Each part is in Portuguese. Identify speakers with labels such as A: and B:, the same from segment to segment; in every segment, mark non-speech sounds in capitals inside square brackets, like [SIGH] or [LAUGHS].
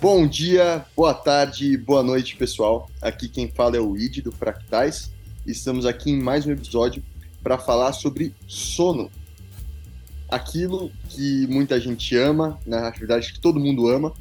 A: Bom dia, boa tarde, boa noite, pessoal. Aqui quem fala é o Id do Fractais. Estamos aqui em mais um episódio para falar sobre sono. Aquilo que muita gente ama, na verdade que todo mundo ama,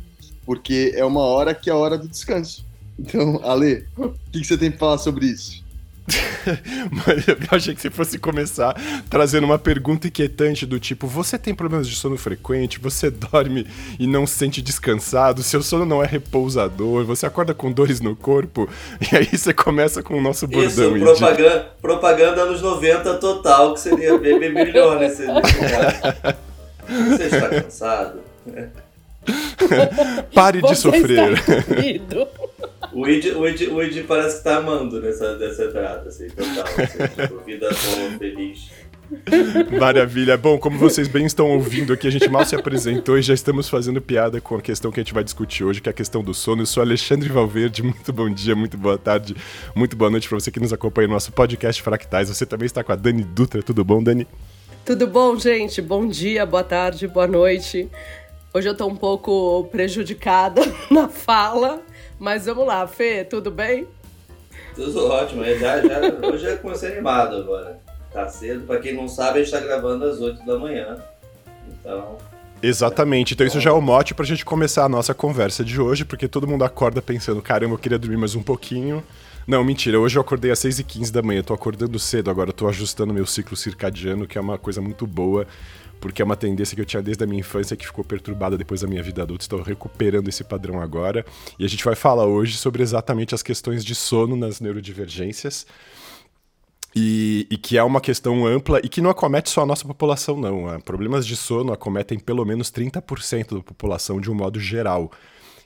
A: porque é uma hora que é a hora do descanso. Então, Ale, o que, que você tem para falar sobre isso? [LAUGHS]
B: Mas eu achei que você fosse começar trazendo uma pergunta inquietante do tipo: você tem problemas de sono frequente? Você [LAUGHS] dorme e não se sente descansado? Seu sono não é repousador? Você acorda com dores no corpo? [LAUGHS] E aí você começa com o nosso bordão.
C: Isso, propaganda, de... propaganda anos 90 total, que seria bem melhor nesse, Você está cansado?
B: Pare de sofrer.
C: O Id, o, Id, o Id parece que tá amando nessa, nessa entrada, assim, total. Assim, tipo, vida boa, feliz.
B: Maravilha. Bom, como vocês bem estão ouvindo aqui, a gente mal se apresentou e já estamos fazendo piada com a questão que a gente vai discutir hoje, que é a questão do sono. Eu sou Alexandre Valverde, muito bom dia, muito boa tarde, muito boa noite para você que nos acompanha no nosso podcast Fractais. Você também está com a Dani Dutra, tudo bom, Dani?
D: Tudo bom, gente? Bom dia, boa tarde, boa noite. Hoje eu tô um pouco prejudicada [LAUGHS] na fala, mas vamos lá, Fê, tudo bem?
C: Tudo ótimo, já, já, hoje já comecei animado agora. Tá cedo, pra quem não sabe, a gente tá gravando às 8 da manhã. Então.
B: Exatamente, então isso já é o mote pra gente começar a nossa conversa de hoje, porque todo mundo acorda pensando, caramba, eu queria dormir mais um pouquinho. Não, mentira, hoje eu acordei às 6h15 da manhã, tô acordando cedo agora, tô ajustando meu ciclo circadiano, que é uma coisa muito boa porque é uma tendência que eu tinha desde a minha infância que ficou perturbada depois da minha vida adulta. Estou recuperando esse padrão agora. E a gente vai falar hoje sobre exatamente as questões de sono nas neurodivergências. E, e, que é uma questão ampla e que não acomete só a nossa população, não. Problemas de sono acometem pelo menos 30% da população de um modo geral.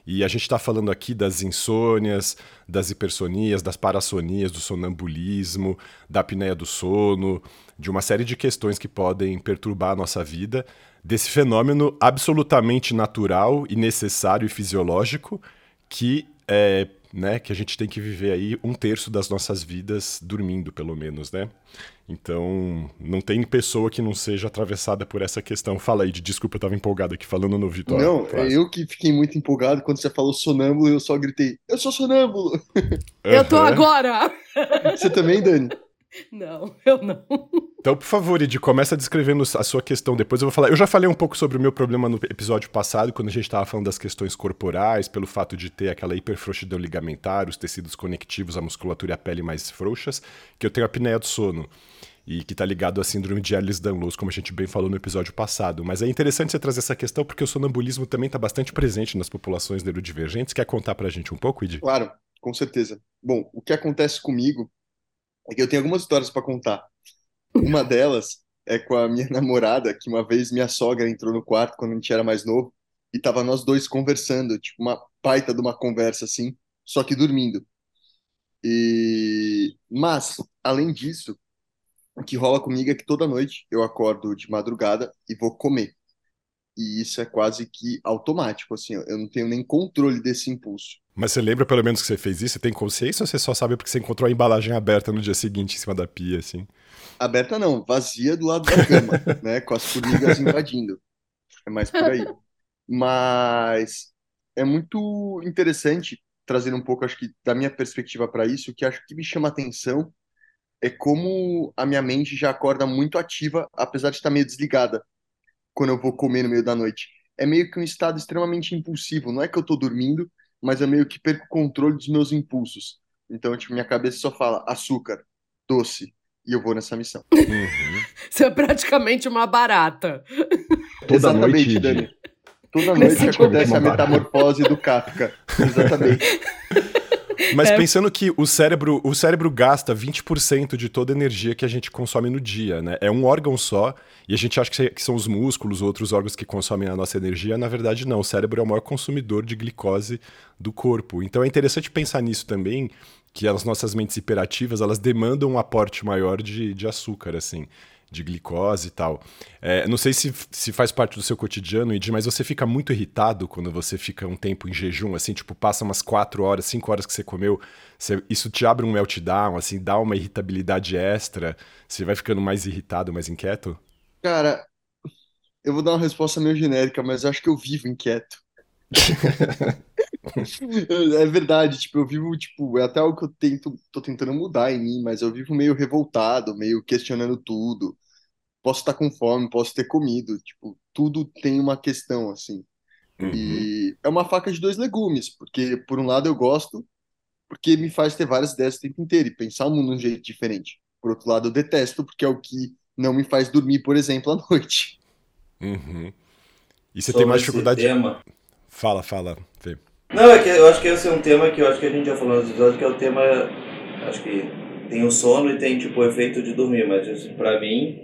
B: E a gente está falando aqui das insônias, das hipersonias, das parassonias, do sonambulismo, da apneia do sono, de uma série de questões que podem perturbar a nossa vida, desse fenômeno absolutamente natural e necessário e fisiológico que é, né, que a gente tem que viver aí um terço das nossas vidas dormindo, pelo menos, né? Então, não tem pessoa que não seja atravessada por essa questão. Fala aí, de desculpa, eu tava empolgado aqui falando no Vitória.
A: Não, é eu que fiquei muito empolgado quando você falou sonâmbulo, eu só gritei, eu sou sonâmbulo!
D: Eu tô agora!
A: Você também, Dani? [LAUGHS]
D: Não, eu não.
B: Então, por favor, Ed, começa descrevendo a sua questão. Depois eu vou falar. Eu já falei um pouco sobre o meu problema no episódio passado, quando a gente estava falando das questões corporais, pelo fato de ter aquela hiperfrouxidão ligamentar, os tecidos conectivos, a musculatura e a pele mais frouxas, que eu tenho a apneia do sono. E que está ligado à síndrome de Ehlers-Danlos, como a gente bem falou no episódio passado. Mas é interessante você trazer essa questão, porque o sonambulismo também está bastante presente nas populações neurodivergentes. Quer contar para a gente um pouco, Ed?
A: Claro, com certeza. Bom, o que acontece comigo é que eu tenho algumas histórias para contar. Uma delas é com a minha [LAUGHS] namorada, que uma vez minha sogra entrou no quarto quando a gente era mais novo e tava nós dois conversando, tipo uma baita de uma conversa assim, só que dormindo. E mas além disso, o que rola comigo é que toda noite eu acordo de madrugada e vou comer. E isso é quase que automático, assim, eu não tenho nem controle desse impulso.
B: Mas você lembra pelo menos que você fez isso? Você tem consciência ou você só sabe porque você encontrou a embalagem aberta no dia seguinte em cima da pia, assim?
A: Aberta não, vazia do lado da cama, [LAUGHS] né? Com as formigas invadindo. É mais por aí. Mas é muito interessante trazer um pouco, acho que, da minha perspectiva para isso, que acho que me chama atenção é como a minha mente já acorda muito ativa, apesar de estar meio desligada quando eu vou comer no meio da noite. É meio que um estado extremamente impulsivo. Não é que eu tô dormindo, mas eu meio que perco o controle dos meus impulsos. Então, tipo, minha cabeça só fala açúcar, doce, e eu vou nessa missão.
D: Uhum. [LAUGHS] Você é praticamente uma barata.
A: Toda Exatamente, noite, Dani. Toda noite acontece a metamorfose do Kafka. Exatamente. [LAUGHS]
B: Mas é. pensando que o cérebro, o cérebro gasta 20% de toda a energia que a gente consome no dia, né? É um órgão só, e a gente acha que são os músculos, outros órgãos que consomem a nossa energia. Na verdade, não. O cérebro é o maior consumidor de glicose do corpo. Então é interessante pensar nisso também, que as nossas mentes hiperativas, elas demandam um aporte maior de, de açúcar, assim de glicose e tal. É, não sei se, se faz parte do seu cotidiano, Ed, mas você fica muito irritado quando você fica um tempo em jejum, assim, tipo, passa umas 4 horas, 5 horas que você comeu, você, isso te abre um meltdown, assim, dá uma irritabilidade extra, você vai ficando mais irritado, mais inquieto?
A: Cara, eu vou dar uma resposta meio genérica, mas eu acho que eu vivo inquieto. [LAUGHS] É verdade, tipo, eu vivo, tipo, é até algo que eu tento, tô tentando mudar em mim, mas eu vivo meio revoltado, meio questionando tudo. Posso estar com fome, posso ter comido, tipo, tudo tem uma questão, assim.
B: Uhum.
A: E é uma faca de dois legumes, porque por um lado eu gosto, porque me faz ter várias ideias o tempo inteiro e pensar o mundo de um jeito diferente. Por outro lado, eu detesto, porque é o que não me faz dormir, por exemplo, à [LAUGHS] noite.
B: Uhum. E você
C: Sobre
B: tem mais
C: esse
B: dificuldade.
C: tema.
B: Fala, fala, Fê.
C: Não, é que eu acho que esse é um tema que eu acho que a gente já falou nos episódios, que é o tema. Acho que tem o sono e tem tipo o efeito de dormir, mas assim, pra mim,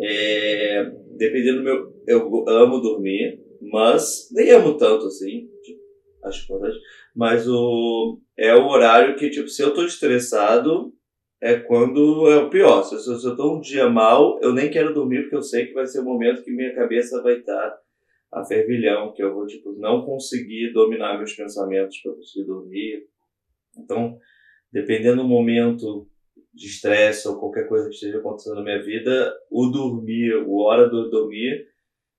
C: é, dependendo do meu. Eu amo dormir, mas nem amo tanto assim, tipo, acho importante. Mas o, é o horário que, tipo, se eu tô estressado, é quando é o pior. Se, eu- se eu tô um dia mal, eu nem quero dormir, porque eu sei que vai ser o momento que minha cabeça vai estar a fervilhão, que eu vou, tipo, não conseguir dominar meus pensamentos para conseguir dormir. Então, dependendo do momento de estresse ou qualquer coisa que esteja acontecendo na minha vida, o dormir, o hora do dormir,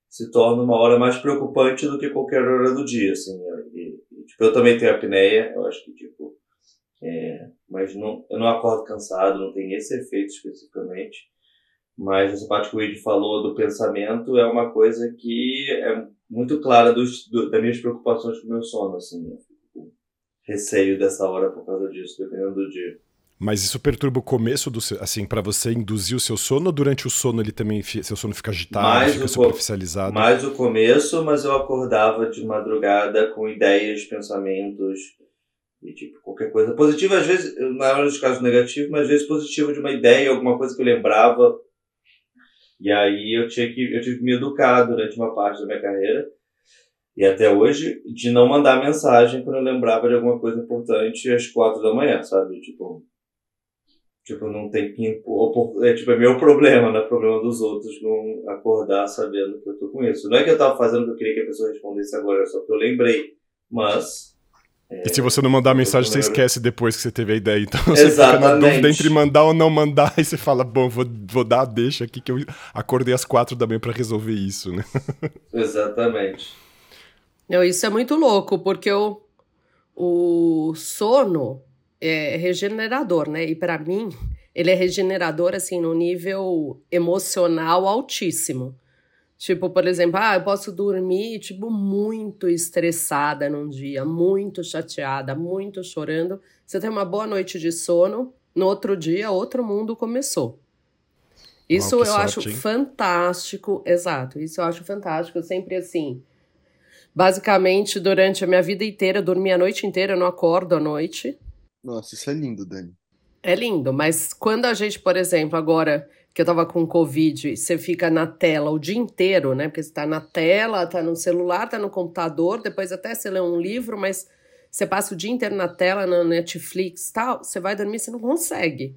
C: se torna uma hora mais preocupante do que qualquer hora do dia, assim. E, e, tipo, eu também tenho apneia, eu acho que, tipo, é, mas não, eu não acordo cansado, não tem esse efeito especificamente. Mas essa parte que o Ed falou do pensamento é uma coisa que é muito clara dos, do, das minhas preocupações com o meu sono, assim. Com receio dessa hora por causa disso, dependendo do dia.
B: Mas isso perturba o começo do seu, assim, pra você induzir o seu sono ou durante o sono ele também, seu sono fica agitado,
C: Mais
B: fica superficializado?
C: Mais o começo, mas eu acordava de madrugada com ideias, pensamentos e tipo qualquer coisa positiva, às vezes, na maioria dos casos negativo, mas às vezes positivo de uma ideia, alguma coisa que eu lembrava. E aí eu tinha que eu tive que me educar durante uma parte da minha carreira e até hoje de não mandar mensagem quando eu lembrava de alguma coisa importante às quatro da manhã, sabe? Tipo, Tipo, não tem impor. É, tipo, é meu problema, não é problema dos outros não acordar sabendo que eu tô com isso. Não é que eu tava fazendo o que eu queria que a pessoa respondesse agora, é só que eu lembrei. Mas.
B: E se você não mandar a mensagem, você esquece depois que você teve a ideia. Então [LAUGHS] você fica na
C: Exatamente.
B: dúvida entre mandar ou não mandar, [LAUGHS] e você fala, bom, vou, vou dar a deixa aqui que eu acordei às quatro da manhã pra resolver isso, né? [LAUGHS]
C: Exatamente.
D: Não, isso é muito louco, porque o, o sono é regenerador, né? E para mim, ele é regenerador, assim, no nível emocional altíssimo. Tipo, por exemplo, ah, eu posso dormir, tipo, muito estressada num dia, muito chateada, muito chorando. Você tem uma boa noite de sono, no outro dia, outro mundo começou. Isso
B: Uau,
D: eu
B: que
D: acho
B: sorte, hein?
D: fantástico, exato. Isso eu acho fantástico. Eu sempre assim. Basicamente, durante a minha vida inteira, eu dormi a noite inteira, eu não acordo à noite.
A: Nossa, isso é lindo, Dani.
D: É lindo, mas quando a gente, por exemplo, agora que eu tava com Covid, você fica na tela o dia inteiro, né? Porque você tá na tela, tá no celular, tá no computador, depois até você lê um livro, mas você passa o dia inteiro na tela, na Netflix tal, você vai dormir, você não consegue.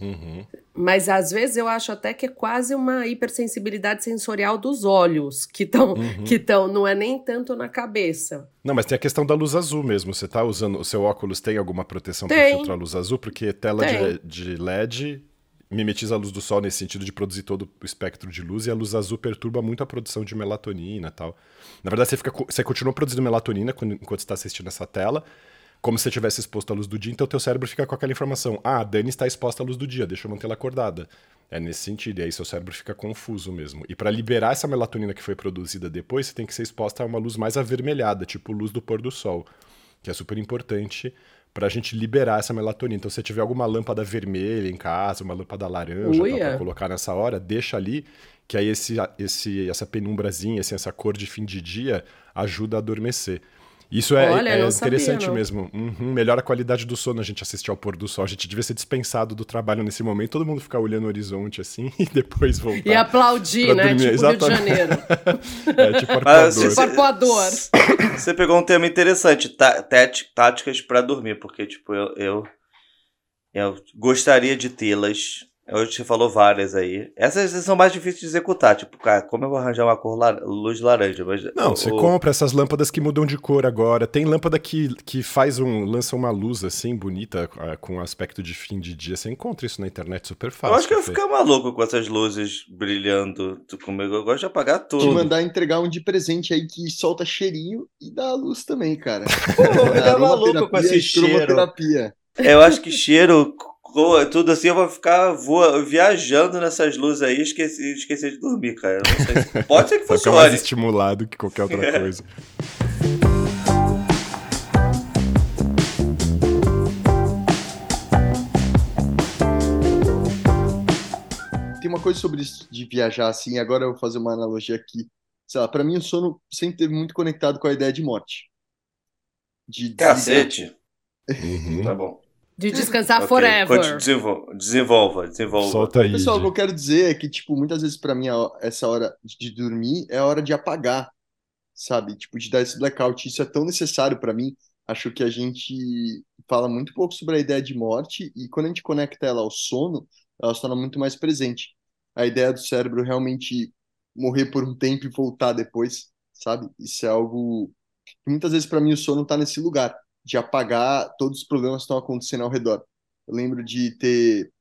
B: Uhum.
D: Mas às vezes eu acho até que é quase uma hipersensibilidade sensorial dos olhos, que estão,
B: Uhum.
D: que estão, não é nem tanto na cabeça.
B: Não, mas tem a questão da luz azul mesmo. Você tá usando. O seu óculos tem alguma proteção
D: Tem.
B: filtrar a luz azul? Porque tela de, de LED mimetiza a luz do sol nesse sentido de produzir todo o espectro de luz e a luz azul perturba muito a produção de melatonina e tal. Na verdade, você, fica, você continua produzindo melatonina quando- enquanto você está assistindo essa tela, como se você tivesse exposto à luz do dia, então teu cérebro fica com aquela informação. Ah, a Dani está exposta à luz do dia, deixa eu mantê-la acordada. É nesse sentido, e aí seu cérebro fica confuso mesmo. E para liberar essa melatonina que foi produzida depois, você tem que ser exposta a uma luz mais avermelhada, tipo luz do pôr do sol, que é super importante pra gente liberar essa melatonina. Então, se você tiver alguma lâmpada vermelha em casa, uma lâmpada laranja pra colocar nessa hora, deixa ali, que aí esse, esse, essa penumbrazinha, assim, essa cor de fim de dia ajuda a adormecer. Isso é,
D: Olha,
B: é
D: sabia,
B: interessante
D: não.
B: mesmo. Uhum, melhora a qualidade do sono a gente assistir ao pôr do sol. A gente devia ser dispensado do trabalho nesse momento, todo mundo ficar olhando o horizonte assim [LAUGHS] e depois voltar.
D: E aplaudir, né?
B: dormir,
D: Tipo Rio de
B: exatamente.
D: Janeiro. [LAUGHS]
B: É tipo
C: Mas,
B: arpoador.
C: assim,
D: Tipo arpoador.
C: Você pegou um tema interessante, tá, táticas pra dormir, porque, tipo, eu, eu, eu gostaria de tê-las, Hoje você falou várias aí. Essas são mais difíceis de executar. Tipo, cara, como eu vou arranjar uma cor lar luz laranja? Mas,
B: não, o, você o... compra essas lâmpadas que mudam de cor agora. Tem lâmpada que, que faz um. lança uma luz assim, bonita, com aspecto de fim de dia. Você encontra isso na internet super fácil.
C: Eu acho que eu ia ficar maluco com essas luzes brilhando comigo. Eu gosto de apagar tudo.
A: Te mandar entregar um de presente aí que solta cheirinho e dá luz também, cara.
C: Pô, eu maluco com esse cheiro. Eu acho que cheiro voa, tudo assim, eu vou ficar voa, viajando nessas luzes aí e esqueci, esqueci de dormir, cara. Se... [LAUGHS] Pode ser que funcione.
B: mais estimulado que qualquer outra é. [LAUGHS] coisa.
A: Tem uma coisa sobre isso de viajar assim, agora eu vou fazer uma analogia aqui. Sei lá, pra mim o sono sempre teve muito conectado com a ideia de morte.
C: De Cacete. [LAUGHS] Uhum. Tá bom.
D: De descansar okay. forever.
C: Desenvolva, desenvolva, desenvolva.
B: Solta aí.
A: Pessoal, o que eu quero dizer é que, tipo, muitas vezes para mim essa hora de dormir é a hora de apagar, sabe? Tipo, de dar esse blackout. Isso é tão necessário para mim. Acho que a gente fala muito pouco sobre a ideia de morte e quando a gente conecta ela ao sono, ela se torna muito mais presente. A ideia do cérebro realmente morrer por um tempo e voltar depois, sabe? Isso é algo que muitas vezes para mim o sono tá nesse lugar de apagar todos os problemas que estão acontecendo ao redor. Eu lembro de ter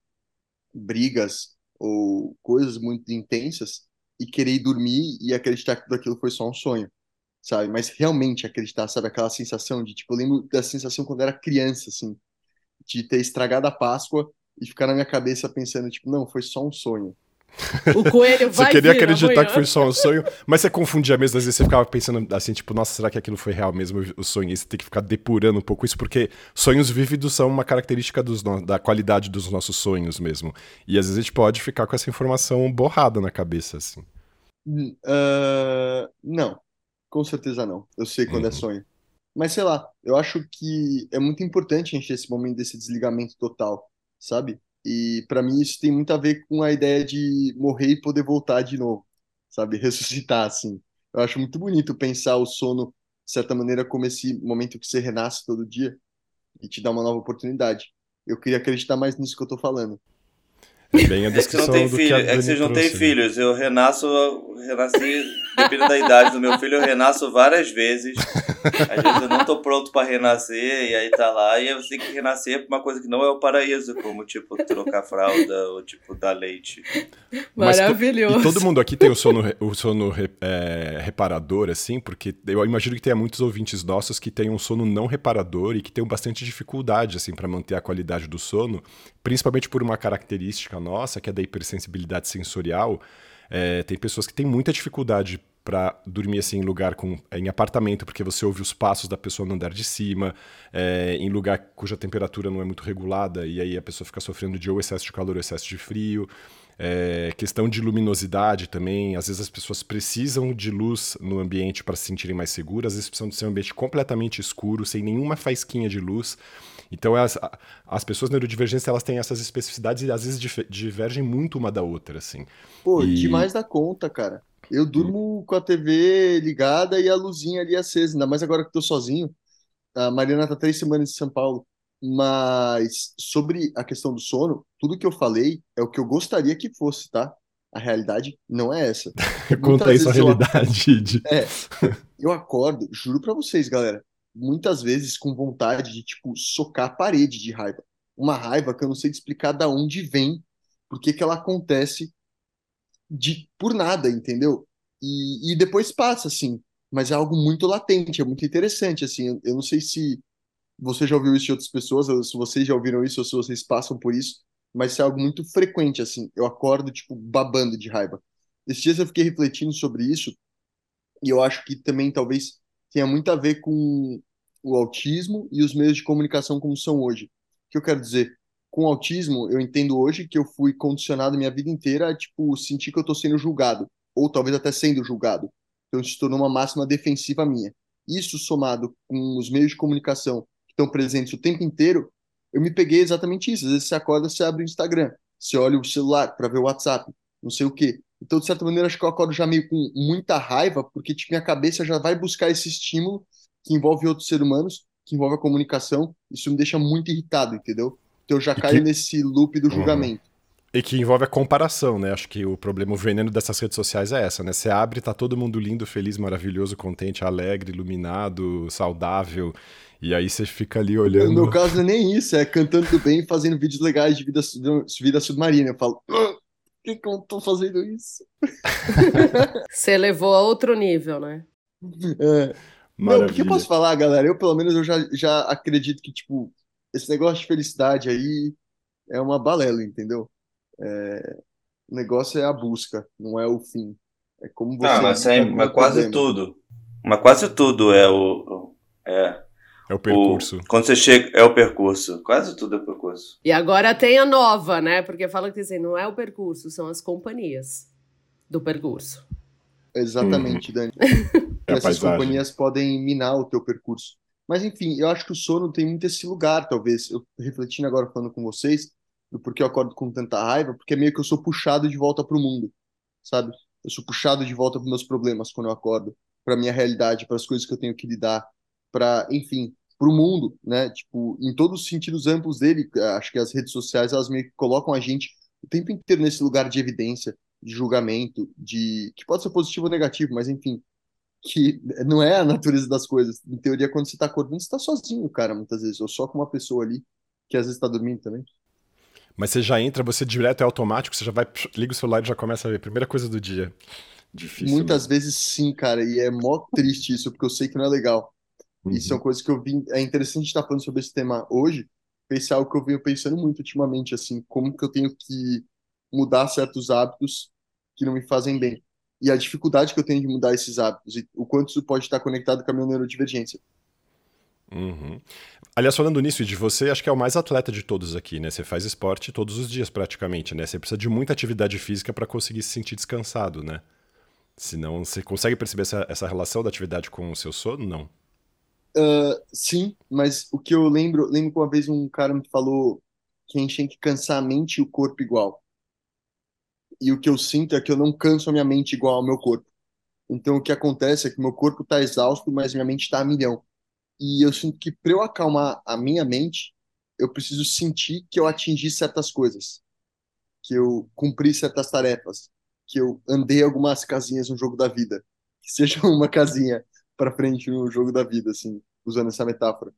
A: brigas ou coisas muito intensas e querer dormir e acreditar que tudo aquilo foi só um sonho, sabe? Mas realmente acreditar, sabe? Aquela sensação de, tipo, eu lembro da sensação quando era criança, assim, de ter estragado a Páscoa e ficar na minha cabeça pensando, tipo, não, foi só um sonho.
D: O coelho vai
B: Você queria acreditar amanhã. que foi só um sonho, mas você confundia mesmo, às vezes você ficava pensando assim, tipo, nossa, será que aquilo foi real mesmo, o sonho? E você tem que ficar depurando um pouco isso, porque sonhos vívidos são uma característica dos no... da qualidade dos nossos sonhos mesmo. E às vezes a gente pode ficar com essa informação borrada na cabeça, assim.
A: Uh, não, com certeza não. Eu sei quando é uhum. é sonho. Mas sei lá, eu acho que é muito importante a gente ter esse momento desse desligamento total, sabe? E para mim isso tem muito a ver com a ideia de morrer e poder voltar de novo, sabe? Ressuscitar, assim. Eu acho muito bonito pensar o sono, de certa maneira, como esse momento que você renasce todo dia e te dá uma nova oportunidade. Eu queria acreditar mais nisso que eu tô falando.
B: É bem a descrição
C: é que,
B: filho,
C: é que vocês não têm né? filhos. Eu renasço, renasci, dependendo da idade do meu filho, eu renasço várias vezes. [LAUGHS] Às vezes eu não tô pronto para renascer, e aí tá lá, e eu tenho que renascer pra uma coisa que não é o paraíso, como tipo trocar fralda ou tipo dar leite.
D: Maravilhoso.
B: Mas, e todo mundo aqui tem o sono, o sono é, reparador, assim, porque eu imagino que tenha muitos ouvintes nossos que têm um sono não reparador e que tenham bastante dificuldade, assim, para manter a qualidade do sono, principalmente por uma característica nossa, que é da hipersensibilidade sensorial, é, tem pessoas que têm muita dificuldade para dormir assim em lugar com em apartamento porque você ouve os passos da pessoa no andar de cima é, em lugar cuja temperatura não é muito regulada e aí a pessoa fica sofrendo de ou excesso de calor ou excesso de frio é, questão de luminosidade também às vezes as pessoas precisam de luz no ambiente para se sentirem mais seguras às vezes precisam de ser um ambiente completamente escuro sem nenhuma faisquinha de luz então, as, as pessoas neurodivergentes, elas têm essas especificidades e às vezes divergem muito uma da outra, assim.
A: Pô, e... demais da conta, cara. Eu durmo com a TV ligada e a luzinha ali acesa, ainda mais agora que tô sozinho. A Mariana tá três semanas em São Paulo. Mas sobre a questão do sono, tudo que eu falei é o que eu gostaria que fosse, tá? A realidade não é essa. [LAUGHS]
B: Conta aí sua realidade.
A: Eu... De... É, [LAUGHS] eu acordo, juro pra vocês, galera muitas vezes com vontade de, tipo, socar a parede de raiva. Uma raiva que eu não sei explicar da onde vem, porque que ela acontece de por nada, entendeu? E, e depois passa, assim. Mas é algo muito latente, é muito interessante, assim. Eu não sei se você já ouviu isso de outras pessoas, ou se vocês já ouviram isso, ou se vocês passam por isso, mas é algo muito frequente, assim. Eu acordo, tipo, babando de raiva. Esses dias eu fiquei refletindo sobre isso, e eu acho que também talvez tenha muito a ver com o autismo e os meios de comunicação como são hoje. O que eu quero dizer? Com autismo, eu entendo hoje que eu fui condicionado minha vida inteira a, tipo, sentir que eu estou sendo julgado, ou talvez até sendo julgado. Então, isso se tornou uma máxima defensiva minha. Isso somado com os meios de comunicação que estão presentes o tempo inteiro, eu me peguei exatamente isso. Às vezes você acorda, você abre o Instagram, você olha o celular para ver o WhatsApp, não sei o quê. Então, de certa maneira, acho que eu acordo já meio com muita raiva, porque tipo, minha cabeça já vai buscar esse estímulo que envolve outros seres humanos, que envolve a comunicação. Isso me deixa muito irritado, entendeu? Então, eu já caio que... nesse loop do julgamento. Uhum.
B: E que envolve a comparação, né? Acho que o problema, o veneno dessas redes sociais é essa, né? Você abre, tá todo mundo lindo, feliz, maravilhoso, contente, alegre, iluminado, saudável. E aí você fica ali olhando.
A: No meu caso não é nem isso, é cantando bem e fazendo vídeos legais de vida, vida submarina. Eu falo, ah, por que, que eu tô fazendo isso? [LAUGHS]
D: Você levou a outro nível, né?
A: É. Não, o que eu posso falar, galera? Eu, pelo menos, eu já, já acredito que, tipo, esse negócio de felicidade aí é uma balela, entendeu? É, o negócio é a busca, não é o fim. É como você.
C: Ah, mas, é, mas quase tudo. Mas quase tudo é o. É,
B: é o percurso. O,
C: quando você chega, é o percurso. Quase tudo é o percurso.
D: E agora tem a nova, né? Porque fala que assim, não é o percurso, são as companhias do percurso.
A: Exatamente, hum. Dani. [LAUGHS] é essas companhias podem minar o teu percurso. Mas enfim, eu acho que o sono tem muito esse lugar, talvez. Eu refletindo agora falando com vocês, do porquê eu acordo com tanta raiva, porque é meio que eu sou puxado de volta para o mundo, sabe? Eu sou puxado de volta para meus problemas quando eu acordo, para minha realidade, para as coisas que eu tenho que lidar, para, enfim, para o mundo, né? Tipo, em todos os sentidos amplos dele. Acho que as redes sociais elas meio que colocam a gente o tempo inteiro nesse lugar de evidência, de julgamento, de que pode ser positivo ou negativo, mas enfim, que não é a natureza das coisas. Em teoria, quando você está acordando, você está sozinho, cara, muitas vezes, ou só com uma pessoa ali que às vezes está dormindo também.
B: Mas você já entra, você direto é automático, você já vai, liga o celular e já começa a ver. Primeira coisa do dia. Difícil.
A: Muitas né? vezes sim, cara, e é mó triste isso, porque eu sei que não é legal. Uhum. Isso é uma coisa que eu vi. É interessante estar falando sobre esse tema hoje, pensar o que eu venho pensando muito ultimamente, assim, como que eu tenho que mudar certos hábitos que não me fazem bem. E a dificuldade que eu tenho de mudar esses hábitos, e o quanto isso pode estar conectado com a minha neurodivergência.
B: Uhum. Aliás, falando nisso de você, acho que é o mais atleta de todos aqui, né? Você faz esporte todos os dias praticamente, né? Você precisa de muita atividade física para conseguir se sentir descansado, né? Senão, você consegue perceber essa, essa relação da atividade com o seu sono? Não.
A: Uh, sim, mas o que eu lembro, lembro que uma vez um cara me falou que a gente tem que cansar a mente e o corpo igual. E o que eu sinto é que eu não canso a minha mente igual ao meu corpo. Então o que acontece é que meu corpo está exausto, mas minha mente está a milhão. E eu sinto que para eu acalmar a minha mente, eu preciso sentir que eu atingi certas coisas, que eu cumpri certas tarefas, que eu andei algumas casinhas no jogo da vida, que seja [LAUGHS] uma casinha para frente no jogo da vida, assim, usando essa metáfora.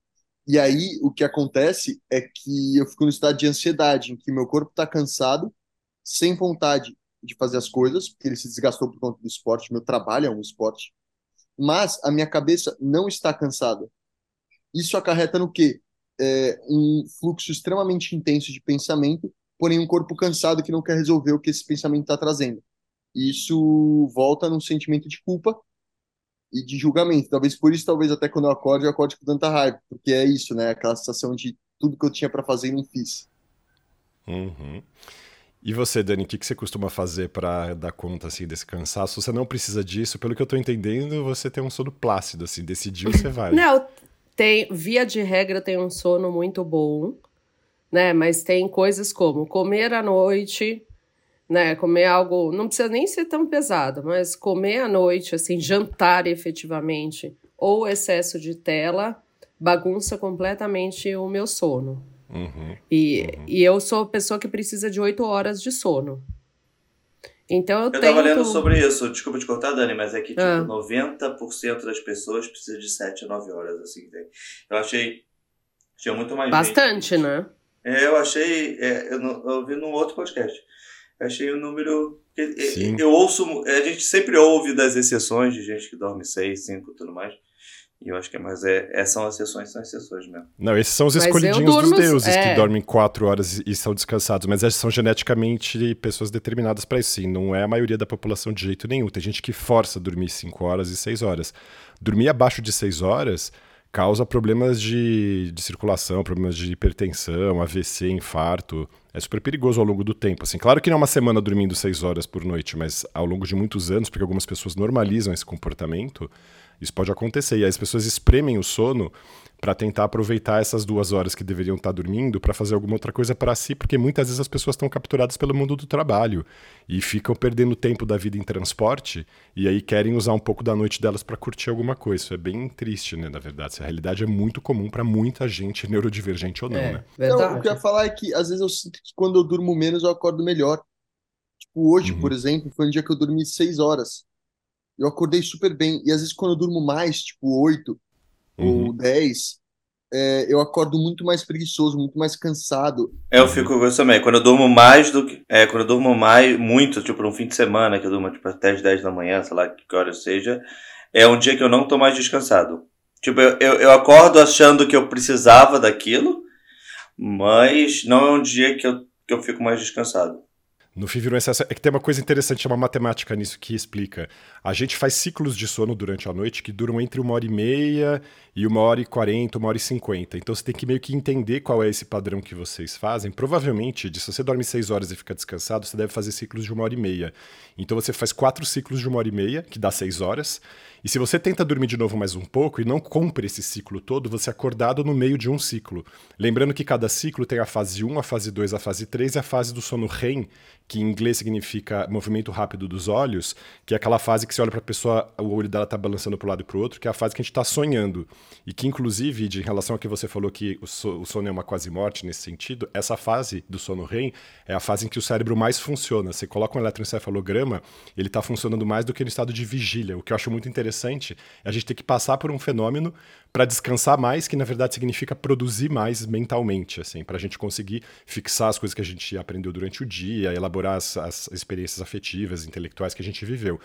A: E aí o que acontece é que eu fico no estado de ansiedade, em que meu corpo está cansado, sem vontade de fazer as coisas, porque ele se desgastou por conta do esporte, meu trabalho é um esporte, mas a minha cabeça não está cansada. Isso acarreta no quê? É, um fluxo extremamente intenso de pensamento, porém um corpo cansado que não quer resolver o que esse pensamento está trazendo. Isso volta num sentimento de culpa e de julgamento. Talvez por isso, talvez até quando eu acordo, eu acorde com tanta raiva, porque é isso, né? Aquela sensação de tudo que eu tinha para fazer e não fiz.
B: Uhum. E você, Dani, o que, que você costuma fazer para dar conta assim desse cansaço? Você não precisa disso, pelo que eu tô entendendo, você tem um sono plácido, assim, decidiu, você vai. [LAUGHS]
D: Não, tem, via de regra, tem um sono muito bom, né? Mas tem coisas como comer à noite, né? Comer algo, não precisa nem ser tão pesado, mas comer à noite, assim, jantar efetivamente, ou excesso de tela, bagunça completamente o meu sono.
B: Uhum,
D: e, uhum. e eu sou pessoa que precisa de oito horas de sono. Então eu, eu
C: tento...
D: tava
C: lendo sobre isso, desculpa te cortar, Dani, mas é que tipo, ah. 90% das pessoas precisa de 7 a 9 horas, assim. Eu achei. Tinha muito mais.
D: Bastante,
C: gente.
D: né?
C: É, eu achei. É, eu, eu vi num outro podcast achei o um número. Sim. Eu ouço. A gente sempre ouve das exceções de gente que dorme 6, 5 e tudo mais. E eu acho que é mais é, é, são as exceções, são exceções mesmo.
B: Não, esses são os mas escolhidinhos durmo, dos deuses é. que dormem 4 horas e são descansados, mas esses são geneticamente pessoas determinadas para isso, sim. Não é a maioria da população de jeito nenhum. Tem gente que força a dormir 5 horas e 6 horas. Dormir abaixo de 6 horas causa problemas de, de circulação, problemas de hipertensão, AVC, infarto. É super perigoso ao longo do tempo. Assim, claro que não é uma semana dormindo seis horas por noite, mas ao longo de muitos anos, porque algumas pessoas normalizam esse comportamento, isso pode acontecer. E aí as pessoas espremem o sono para tentar aproveitar essas duas horas que deveriam estar tá dormindo para fazer alguma outra coisa para si, porque muitas vezes as pessoas estão capturadas pelo mundo do trabalho e ficam perdendo tempo da vida em transporte e aí querem usar um pouco da noite delas para curtir alguma coisa. Isso é bem triste, né, na verdade. Essa realidade é muito comum para muita gente, neurodivergente ou não, é, né?
A: Verdade. Não, o que eu ia falar é que às vezes eu sinto que quando eu durmo menos eu acordo melhor. Tipo, hoje,
B: Uhum.
A: por exemplo, foi um dia que eu dormi seis horas. Eu acordei super bem. E às vezes quando eu durmo mais, tipo oito
B: Uhum.
A: ou dez, é, eu acordo muito mais preguiçoso, muito mais cansado.
C: Eu fico com isso também. Quando eu durmo mais do que. É, quando eu durmo mais, muito, tipo, no fim de semana, que eu durmo tipo, até as 10 da manhã, sei lá que hora seja, é um dia que eu não tô mais descansado. Tipo, eu, eu, eu acordo achando que eu precisava daquilo, mas não é um dia que eu, que eu fico mais descansado.
B: No FIV no excesso é que tem uma coisa interessante, uma matemática nisso que explica. A gente faz ciclos de sono durante a noite que duram entre uma hora e meia e uma hora e quarenta, uma hora e cinquenta. Então você tem que meio que entender qual é esse padrão que vocês fazem. Provavelmente, se você dorme seis horas e fica descansado, você deve fazer ciclos de uma hora e meia. Então você faz quatro ciclos de uma hora e meia, que dá seis horas. E se você tenta dormir de novo mais um pouco e não cumpre esse ciclo todo, você é acordado no meio de um ciclo. Lembrando que cada ciclo tem a fase 1, a fase 2, a fase 3 e a fase do sono REM, que em inglês significa movimento rápido dos olhos, que é aquela fase que você olha para a pessoa, o olho dela tá balançando para um lado e para o outro, que é a fase que a gente está sonhando. E que, inclusive, de em relação ao que você falou que o, so, o sono é uma quase morte nesse sentido, essa fase do sono REM é a fase em que o cérebro mais funciona. Você coloca um eletroencefalograma, ele está funcionando mais do que no estado de vigília. O que eu acho muito interessante é a gente ter que passar por um fenômeno para descansar mais, que na verdade significa produzir mais mentalmente, assim, para a gente conseguir fixar as coisas que a gente aprendeu durante o dia, elaborar as, as, experiências afetivas, intelectuais que a gente viveu.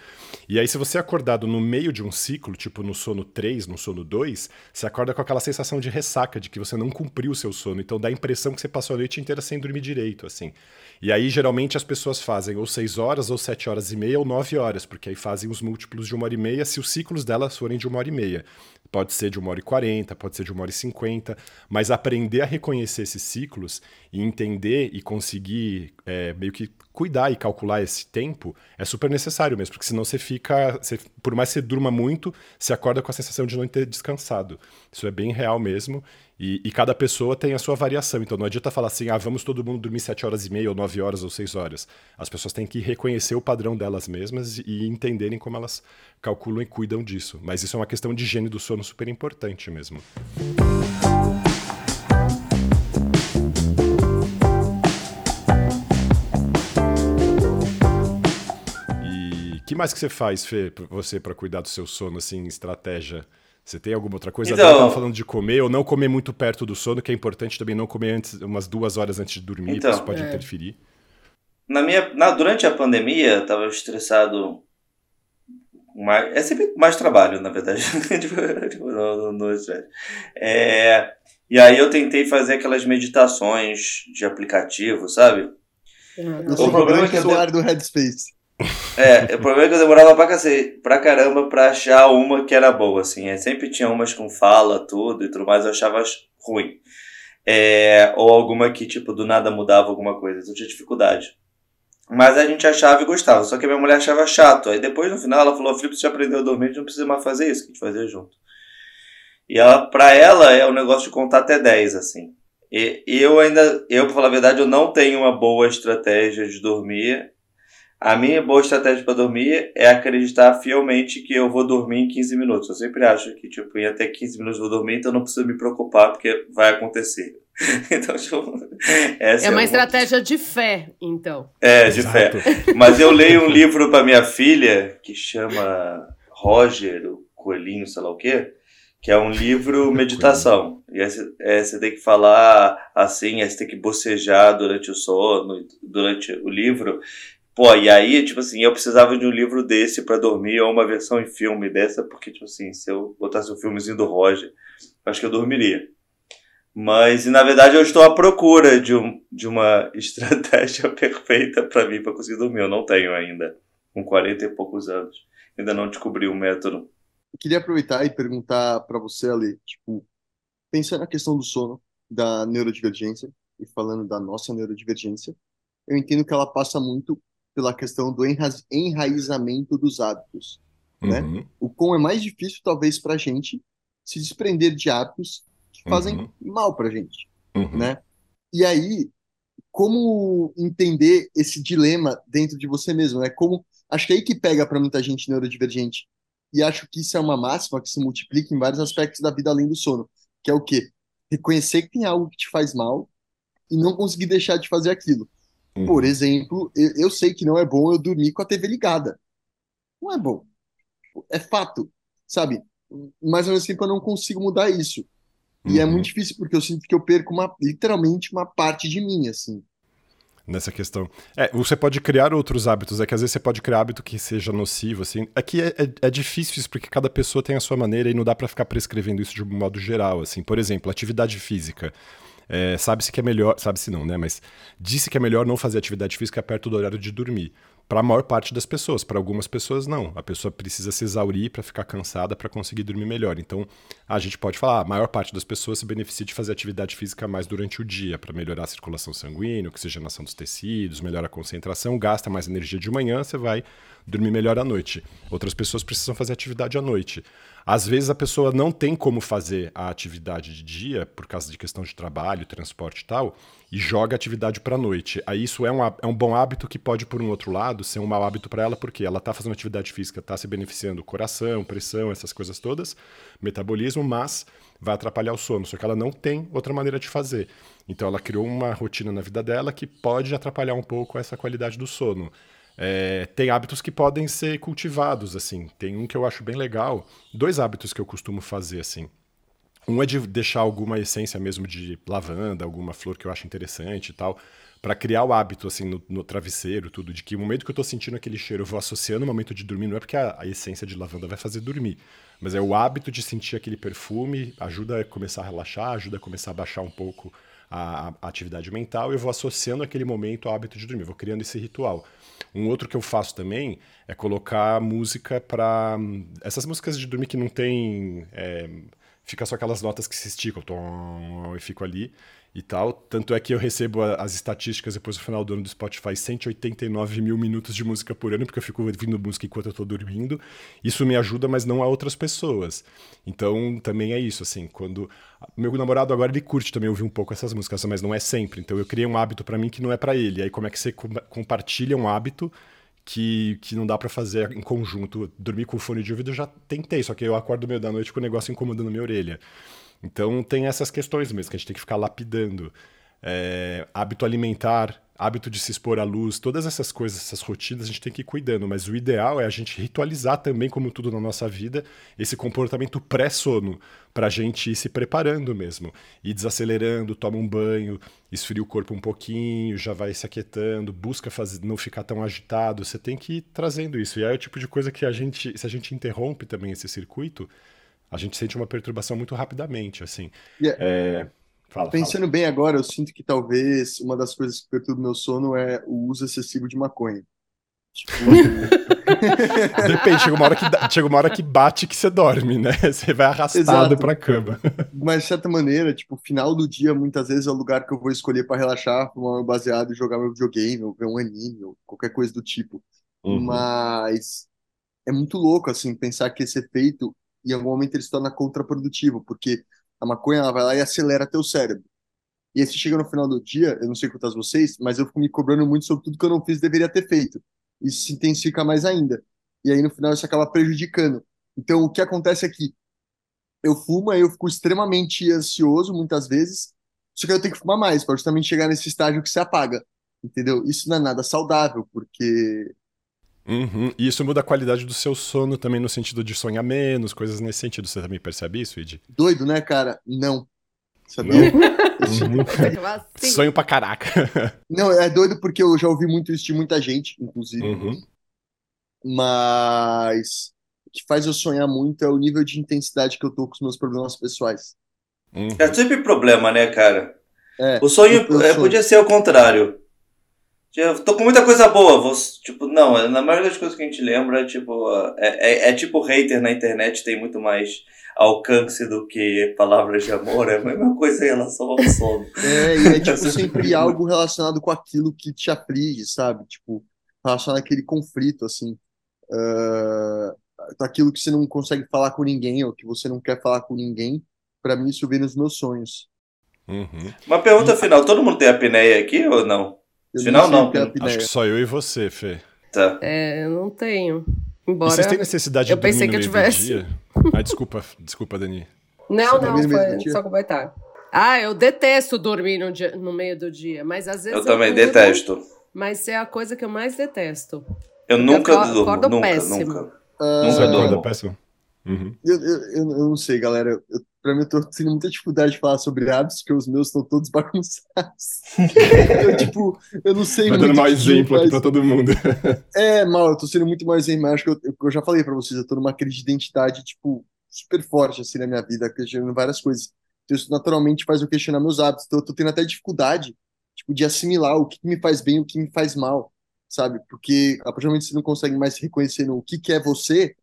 B: E aí, se você é acordado no meio de um ciclo, tipo no sono 3, no sono 2, você acorda com aquela sensação de ressaca, de que você não cumpriu o seu sono. Então dá a impressão que você passou a noite inteira sem dormir direito, assim. E aí, geralmente, as pessoas fazem ou 6 horas, ou 7 horas e meia, ou 9 horas, porque aí fazem os múltiplos de uma hora e meia, se os ciclos delas forem de uma hora e meia. Pode ser de uma hora e quarenta, pode ser de uma hora e cinquenta, mas aprender a reconhecer esses ciclos e entender e conseguir é, meio que cuidar e calcular esse tempo é super necessário mesmo, porque senão você fica, você, por mais que você durma muito, você acorda com a sensação de não ter descansado. Isso é bem real mesmo. E, e, cada pessoa tem a sua variação. Então não adianta falar assim, ah, vamos todo mundo dormir 7 horas e meia, ou 9 horas, ou 6 horas. As pessoas têm que reconhecer o padrão delas mesmas e entenderem como elas calculam e cuidam disso. Mas isso é uma questão de higiene do sono super importante mesmo. E que mais que você faz, Fê, você para cuidar do seu sono, assim, estratégia? Você tem alguma outra coisa?
C: Então,
B: estava falando de comer ou não comer muito perto do sono, que é importante também não comer antes, umas duas horas antes de dormir,
C: Então,
B: isso pode
D: é.
B: interferir.
C: Na minha, na, durante a pandemia, eu tava estressado. Mais, é sempre mais trabalho, na verdade. [LAUGHS] tipo, no, no, no estresse. é, e aí eu tentei fazer aquelas meditações de aplicativo, sabe?
D: Ah,
C: O problema é que eu-
A: usuário do Headspace.
C: É, o problema é que eu demorava pra, cacete, pra caramba pra achar uma que era boa, assim. É, sempre tinha umas com fala, tudo e tudo mais, eu achava ruim. É, ou alguma que, tipo, do nada mudava alguma coisa, então tinha dificuldade. Mas a gente achava e gostava, só que a minha mulher achava chato. Aí depois, no final, ela falou, Felipe, você aprendeu a dormir, a gente não precisa mais fazer isso, que a gente fazia junto. E ela, pra ela, é o negócio de contar até 10, assim. E eu ainda, eu, pra falar a verdade, eu não tenho uma boa estratégia de dormir. A minha boa estratégia para dormir é acreditar fielmente que eu vou dormir em 15 minutos. Eu sempre acho que, tipo, em até 15 minutos eu vou dormir, então não preciso me preocupar, porque vai acontecer. [LAUGHS] então, tipo, [LAUGHS] essa
D: É uma
C: uma-
D: estratégia de fé, então.
C: É, de fé.
B: Exato.
C: Mas eu leio um livro para minha filha que chama Roger, o Coelhinho, sei lá o quê, que é um livro meditação. E aí você, é, você tem que falar assim, aí você tem que bocejar durante o sono, durante o livro. Pô, e aí, tipo assim, eu precisava de um livro desse para dormir, ou uma versão em filme dessa, porque, tipo assim, se eu botasse um filmezinho do Roger, acho que eu dormiria. Mas, na verdade, eu estou à procura de, um, de uma [LAUGHS] estratégia perfeita para mim para conseguir dormir. Eu não tenho ainda, com 40 e poucos anos. Ainda não descobri o método.
A: Eu queria aproveitar e perguntar para você, Ali, tipo, pensando na questão do sono, da neurodivergência, e falando da nossa neurodivergência, eu entendo que ela passa muito pela questão do enra enraizamento dos hábitos. né?
B: Uhum.
A: O quão é mais difícil, talvez, para a gente se desprender de hábitos que fazem
B: Uhum.
A: mal para a gente,
B: Uhum.
A: né? E aí, como entender esse dilema dentro de você mesmo, né? Como acho que é aí que pega para muita gente neurodivergente. E acho que isso é uma máxima que se multiplica em vários aspectos da vida além do sono, que é o quê? Reconhecer que tem algo que te faz mal e não conseguir deixar de fazer aquilo. Uhum. Por exemplo, eu, eu sei que não é bom eu dormir com a TV ligada. Não é bom. É fato, sabe? Mas ao mesmo tempo eu não consigo mudar isso. E é uhum. é muito difícil porque eu sinto que eu perco uma, literalmente uma parte de mim, assim
B: nessa questão. É, você pode criar outros hábitos, é que às vezes você pode criar hábito que seja nocivo, assim. Aqui é, é, é difícil isso porque cada pessoa tem a sua maneira e não dá para ficar prescrevendo isso de um modo geral, assim. Por exemplo, atividade física. É, sabe-se que é melhor, sabe-se não, né? Mas disse que é melhor não fazer atividade física perto do horário de dormir para a maior parte das pessoas. Para algumas pessoas, não. A pessoa precisa se exaurir para ficar cansada para conseguir dormir melhor. Então, a gente pode falar, a maior parte das pessoas se beneficia de fazer atividade física mais durante o dia, para melhorar a circulação sanguínea, oxigenação dos tecidos, melhora a concentração, gasta mais energia de manhã, você vai dormir melhor à noite. Outras pessoas precisam fazer atividade à noite. Às vezes a pessoa não tem como fazer a atividade de dia por causa de questão de trabalho, transporte e tal, e joga a atividade para a noite. Aí isso é um, é um bom hábito que pode, por um outro lado, ser um mau hábito para ela, porque ela está fazendo atividade física, está se beneficiando coração, pressão, essas coisas todas, metabolismo, mas vai atrapalhar o sono. Só que ela não tem outra maneira de fazer. Então ela criou uma rotina na vida dela que pode atrapalhar um pouco essa qualidade do sono. É, tem hábitos que podem ser cultivados, assim. Tem um que eu acho bem legal. Dois hábitos que eu costumo fazer, assim. Um é de deixar alguma essência mesmo de lavanda, alguma flor que eu acho interessante e tal, para criar o hábito, assim, no, no, travesseiro, tudo, de que o momento que eu tô sentindo aquele cheiro, eu vou associando o momento de dormir, não é porque a, a essência de lavanda vai fazer dormir, mas é o hábito de sentir aquele perfume, ajuda a começar a relaxar, ajuda a começar a baixar um pouco a, a, atividade mental, e eu vou associando aquele momento ao hábito de dormir, vou criando esse ritual. Um outro que eu faço também é colocar música para essas músicas de dormir que não tem é, fica só aquelas notas que se esticam tom, e fico ali e tal. Tanto é que eu recebo as estatísticas depois do final do ano do Spotify, 189 mil minutos de música por ano, porque eu fico ouvindo música enquanto eu tô dormindo. Isso me ajuda, mas não a outras pessoas. Então, também é isso, assim, quando... Meu namorado agora, ele curte também ouvir um pouco essas músicas, mas não é sempre. Então, eu criei um hábito para mim que não é para ele. Aí, como é que você compartilha um hábito que, que não dá para fazer em conjunto? Dormir com fone de ouvido eu já tentei, só que eu acordo meio da noite com o negócio incomodando minha orelha. Então tem essas questões mesmo que a gente tem que ficar lapidando. É, hábito alimentar, hábito de se expor à luz, todas essas coisas, essas rotinas a gente tem que ir cuidando, mas o ideal é a gente ritualizar também, como tudo na nossa vida, esse comportamento pré-sono, para a gente ir se preparando mesmo, ir desacelerando, toma um banho, esfria o corpo um pouquinho, já vai se aquietando, busca fazer, não ficar tão agitado, você tem que ir trazendo isso, e é o tipo de coisa que a gente, se a gente interrompe também esse circuito, a gente sente uma perturbação muito rapidamente, assim. Yeah. É...
A: Fala, Pensando fala. bem agora, eu sinto que talvez uma das coisas que perturba meu sono é o uso excessivo de maconha. Tipo... [LAUGHS]
B: Depende, chega uma, hora que, chega uma hora que bate que você dorme, né? [LAUGHS] Você vai arrastado Exato. pra cama. [LAUGHS]
A: Mas, de certa maneira, tipo, final do dia, muitas vezes, é o lugar que eu vou escolher para relaxar, fumar meu baseado e jogar meu videogame, ou ver um anime, ou qualquer coisa do tipo. Uhum. Mas é muito louco, assim, pensar que esse efeito em algum momento ele se torna contraprodutivo, porque a maconha ela vai lá e acelera teu cérebro. E aí você chega no final do dia, eu não sei quantas vocês, mas eu fico me cobrando muito sobre tudo que eu não fiz deveria ter feito. Isso se intensifica mais ainda. E aí no final isso acaba prejudicando. Então o que acontece é que eu fumo, aí eu fico extremamente ansioso muitas vezes, só que eu tenho que fumar mais para justamente chegar nesse estágio que se apaga. Entendeu? Isso não é nada saudável, porque
B: Uhum. E isso muda a qualidade do seu sono também no sentido de sonhar menos, coisas nesse sentido. Você também percebe isso, Id?
A: Doido, né, cara? Não. Sabia? [LAUGHS]
B: Uhum. Sonho pra caraca. [LAUGHS]
A: Não, é doido porque eu já ouvi muito isso de muita gente, inclusive. Uhum. Mas o que faz eu sonhar muito é o nível de intensidade que eu tô com os meus problemas pessoais.
C: Uhum. É sempre problema, né, cara? É, o sonho, é, podia ser o contrário. Eu tô com muita coisa boa, vou, tipo, não, na maioria das coisas que a gente lembra, tipo, é, é, é tipo hater na internet, tem muito mais alcance do que palavras de amor, é a mesma coisa em relação ao sono. [LAUGHS]
A: É, e é tipo sempre algo relacionado com aquilo que te aflige, sabe? Tipo, relacionado àquele conflito, assim. Uh, aquilo que você não consegue falar com ninguém, ou que você não quer falar com ninguém, para mim isso vem nos meus sonhos.
B: Uhum.
C: Uma pergunta final, todo mundo tem apneia aqui ou não?
B: Eu Final não. não acho que só eu e você, Fê.
C: Tá.
D: É, eu não tenho. Embora. E
B: vocês têm necessidade de
D: eu pensei que eu tivesse. [LAUGHS]
B: Ah, desculpa, desculpa, Dani.
D: Não, não, foi só completar. Ah, eu detesto dormir no, dia, no meio do dia, mas às vezes.
C: Eu, eu também
D: durmo,
C: detesto.
D: Mas é a coisa que eu mais detesto.
C: Eu nunca eu durmo, nunca, péssimo. nunca. Uh, nunca
B: durmo. péssimo. Uhum.
A: Eu, eu, eu, não sei, galera. Eu, pra mim, eu tô tendo muita dificuldade de falar sobre hábitos, porque os meus estão todos [LAUGHS] bagunçados. eu, tipo, eu não sei
B: Vai muito. dando mau exemplo mas... aqui pra todo mundo.
A: é, mal, eu tô sendo muito mau exemplo. Acho que eu, eu, já falei pra vocês, eu tô numa crise de identidade, tipo, super forte, assim, na minha vida, questionando várias coisas. Então, isso naturalmente faz eu questionar meus hábitos. Então, eu tô tendo até dificuldade, tipo, de assimilar o que me faz bem e o que me faz mal, sabe? Porque, a partir do momento que você não consegue mais se reconhecer no que, que é você,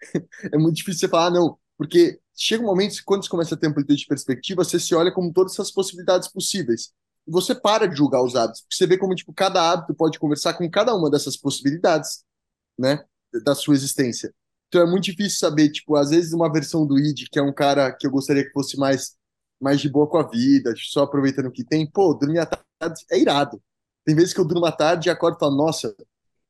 A: [LAUGHS] é muito difícil você falar, ah, não, porque chega um momento, quando você começa a ter amplitude de perspectiva, você se olha como todas essas possibilidades possíveis. E você para de julgar os hábitos, porque você vê como, tipo, cada hábito pode conversar com cada uma dessas possibilidades, né, da sua existência. Então é muito difícil saber, tipo, às vezes uma versão do id, que é um cara que eu gostaria que fosse mais, mais de boa com a vida, só aproveitando o que tem, pô, dormir à tarde é irado. Tem vezes que eu durmo à tarde e acordo e falo, nossa,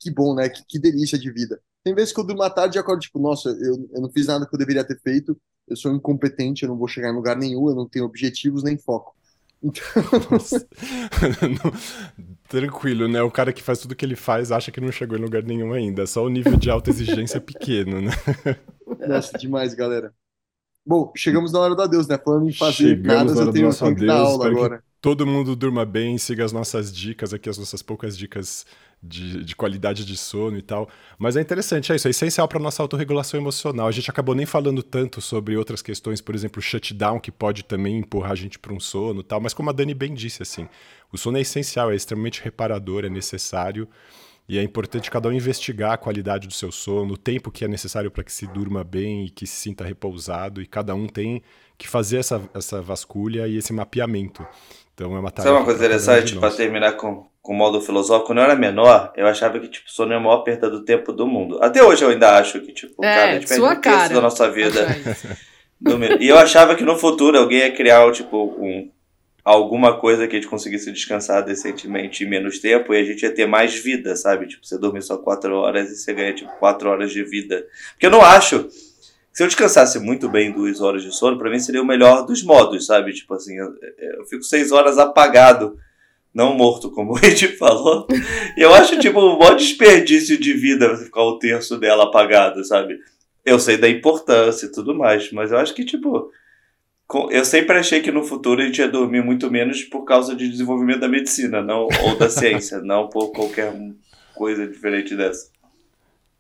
A: que bom, né, que, que delícia de vida. Tem vezes que eu durmo à tarde e acordo, tipo, nossa, eu, eu não fiz nada que eu deveria ter feito, eu sou incompetente, eu não vou chegar em lugar nenhum, eu não tenho objetivos nem foco. [LAUGHS] Então... [LAUGHS]
B: Tranquilo, né? O cara que faz tudo que ele faz acha que não chegou em lugar nenhum ainda. Só o nível de alta exigência é [LAUGHS] pequeno, né?
A: Nossa, demais, galera. Bom, chegamos na hora da Deus, né? Falando em fazer nada, eu tenho, que dar aula agora.
B: todo mundo durma bem, siga as nossas dicas aqui, as nossas poucas dicas de, de, qualidade de sono e tal. Mas é interessante, é isso, é essencial para nossa autorregulação emocional. A gente acabou nem falando tanto sobre outras questões, por exemplo, o shutdown, que pode também empurrar a gente para um sono e tal. Mas como a Dani bem disse, assim, o sono é essencial, é extremamente reparador, é necessário. E é importante cada um investigar a qualidade do seu sono, o tempo que é necessário para que se durma bem e que se sinta repousado. E cada um tem que fazer essa, essa vasculha e esse mapeamento. Então é uma tarefa.
C: Sabe uma coisa interessante para terminar com, com o modo filosófico? Quando eu era menor, eu achava que tipo, sono é a maior perda do tempo do mundo. Até hoje eu ainda acho que, tipo,
D: é,
C: cara, a gente
D: perde um
C: terço da nossa vida. [LAUGHS] e eu achava que no futuro alguém ia criar, tipo, um, alguma coisa que a gente conseguisse descansar decentemente em menos tempo e a gente ia ter mais vida, sabe? Tipo, você dormir só quatro horas e você ganha, tipo, quatro horas de vida. Porque eu não acho se eu descansasse muito bem duas horas de sono, para mim seria o melhor dos modos, sabe? Tipo assim, eu, eu fico seis horas apagado, não morto, como o Ed falou. E eu acho, tipo, um maior desperdício de vida você ficar o terço dela apagado, sabe? Eu sei da importância e tudo mais, mas eu acho que, tipo, eu sempre achei que no futuro a gente ia dormir muito menos por causa de desenvolvimento da medicina, não ou da ciência, [LAUGHS] não por qualquer coisa diferente dessa.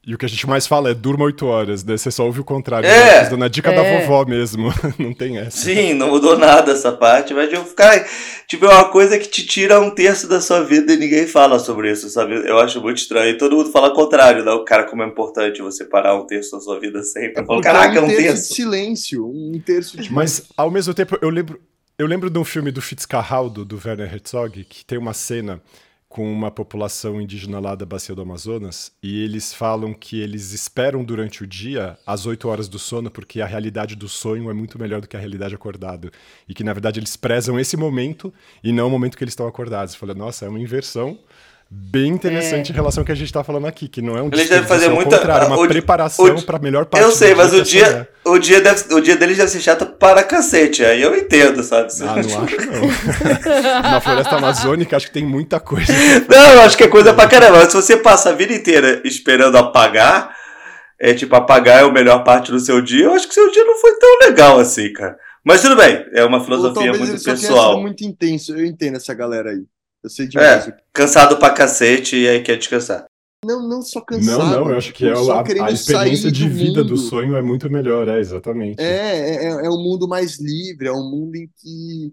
B: E o que a gente mais fala é durma 8 horas, daí você só ouve o contrário. É, né? dando a dica é. da vovó mesmo. [LAUGHS] não tem essa.
C: Sim, não mudou nada essa parte, mas eu ficar. Tipo, é uma coisa que te tira um terço da sua vida e ninguém fala sobre isso, sabe? Eu acho muito estranho. E todo mundo fala o contrário, né? O cara, como é importante você parar um terço da sua vida sempre. Eu falo, caraca, um, um terço. terço
A: de silêncio, um terço de.
B: Mas, ao mesmo tempo, eu lembro. Eu lembro de um filme do Fitzcarraldo, do Werner Herzog, que tem uma cena com uma população indígena lá da Bacia do Amazonas e eles falam que eles esperam durante o dia as 8 horas do sono porque a realidade do sonho é muito melhor do que a realidade acordado e que na verdade eles prezam esse momento e não o momento que eles estão acordados. Falei, nossa, é uma inversão bem interessante é. em relação ao que a gente está falando aqui, que não é um
C: Eles devem fazer muita
B: contrário, uma o, preparação para a melhor parte.
C: Eu sei, mas o dia, o dia deve, o dia deles deve ser chato para cacete. Aí eu entendo, sabe?
B: Ah, não acho não. [LAUGHS] Na floresta amazônica acho que tem muita coisa.
C: Não, eu acho que é coisa pra caramba. Se você passa a vida inteira esperando apagar, é tipo apagar é a melhor parte do seu dia. Eu acho que seu dia não foi tão legal assim, cara. Mas tudo bem, é uma filosofia muito pessoal.
A: muito intenso. Eu entendo essa galera aí. Eu sei demais.
C: É, cansado pra cacete e aí quer descansar.
A: Não, não só cansado.
B: Não, não, eu acho que é a, a experiência de vida mundo. do sonho é muito melhor, é, exatamente.
A: É, é, é um mundo mais livre, é um mundo em que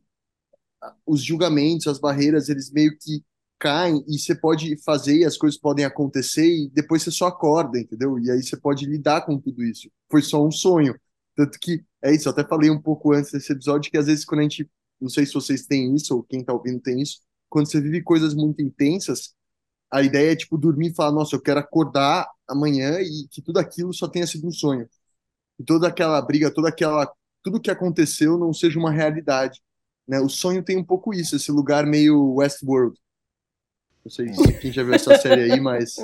A: os julgamentos, as barreiras, eles meio que caem e você pode fazer e as coisas podem acontecer e depois você só acorda, entendeu? E aí você pode lidar com tudo isso. Foi só um sonho. Tanto que, é isso, eu até falei um pouco antes desse episódio que às vezes quando a gente, não sei se vocês têm isso ou quem tá ouvindo tem isso, quando você vive coisas muito intensas, a ideia é tipo dormir e falar, nossa, eu quero acordar amanhã e que tudo aquilo só tenha sido um sonho. E toda aquela briga, toda aquela tudo que aconteceu não seja uma realidade, né? O sonho tem um pouco isso, esse lugar meio Westworld. Não sei se quem já viu essa [LAUGHS] série aí, mas.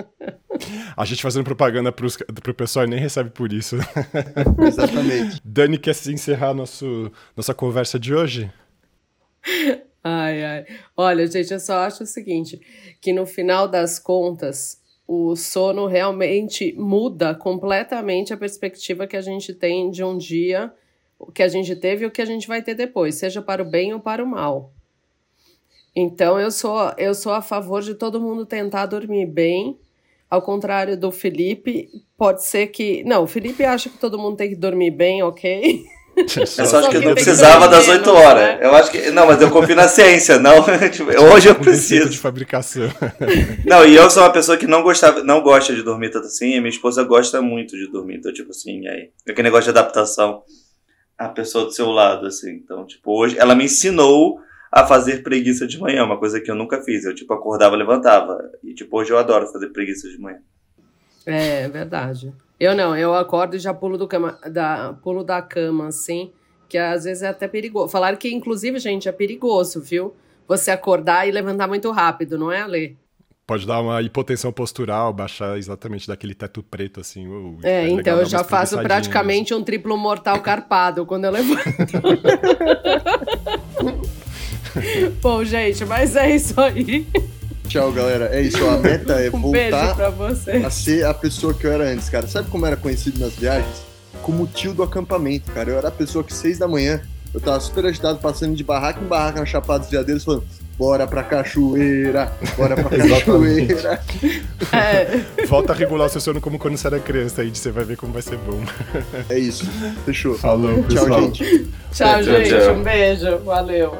B: A gente fazendo propaganda para o pessoal e nem recebe por isso. [LAUGHS]
A: Exatamente.
B: Dani, quer se encerrar nosso, nossa conversa de hoje? [LAUGHS]
D: Ai, ai. Olha, gente, eu só acho o seguinte: que no final das contas, o sono realmente muda completamente a perspectiva que a gente tem de um dia, o que a gente teve e o que a gente vai ter depois, seja para o bem ou para o mal. Então, eu sou, eu sou a favor de todo mundo tentar dormir bem. Ao contrário do Felipe, pode ser que. Não, o Felipe acha que todo mundo tem que dormir bem, ok? [LAUGHS]
C: Eu só acho que eu não precisava das 8 horas. Né? Eu acho que. Não, mas eu confio na ciência, não. [LAUGHS] Tipo, hoje eu preciso.
B: de fabricação. [LAUGHS]
C: Não, e eu sou uma pessoa que não gostava, não gosta de dormir tanto assim, e minha esposa gosta muito de dormir. Então, tipo assim, aí. Aquele negócio de adaptação à pessoa do seu lado, assim. Então, tipo, hoje ela me ensinou a fazer preguiça de manhã, uma coisa que eu nunca fiz. Eu, tipo, acordava, levantava. E, tipo, hoje eu adoro fazer preguiça de manhã.
D: É, verdade. Eu não, eu acordo e já pulo, do cama, da, pulo da cama, assim, que às vezes é até perigoso. Falaram que, inclusive, gente, é perigoso, viu? Você acordar e levantar muito rápido, não é, Ale?
B: Pode dar uma hipotensão postural, baixar exatamente daquele teto preto, assim.
D: É, é então eu já faço praticamente um triplo mortal carpado quando eu levanto. [LAUGHS] [LAUGHS] Bom, gente, mas é isso aí.
A: Tchau, galera. É isso, a meta é [LAUGHS] um voltar a ser a pessoa que eu era antes, cara. Sabe como era conhecido nas viagens? Como o tio do acampamento, cara. Eu era a pessoa que seis da manhã, eu tava super agitado, passando de barraca em barraca na Chapada dos Veadeiros, falando bora pra cachoeira, bora pra [LAUGHS] cachoeira.
B: É. Volta a regular o seu sono como quando você era criança, aí você vai ver como vai ser bom.
A: É isso, fechou.
B: Falou,
A: Tchau, gente.
D: Tchau, gente. Um beijo. Valeu.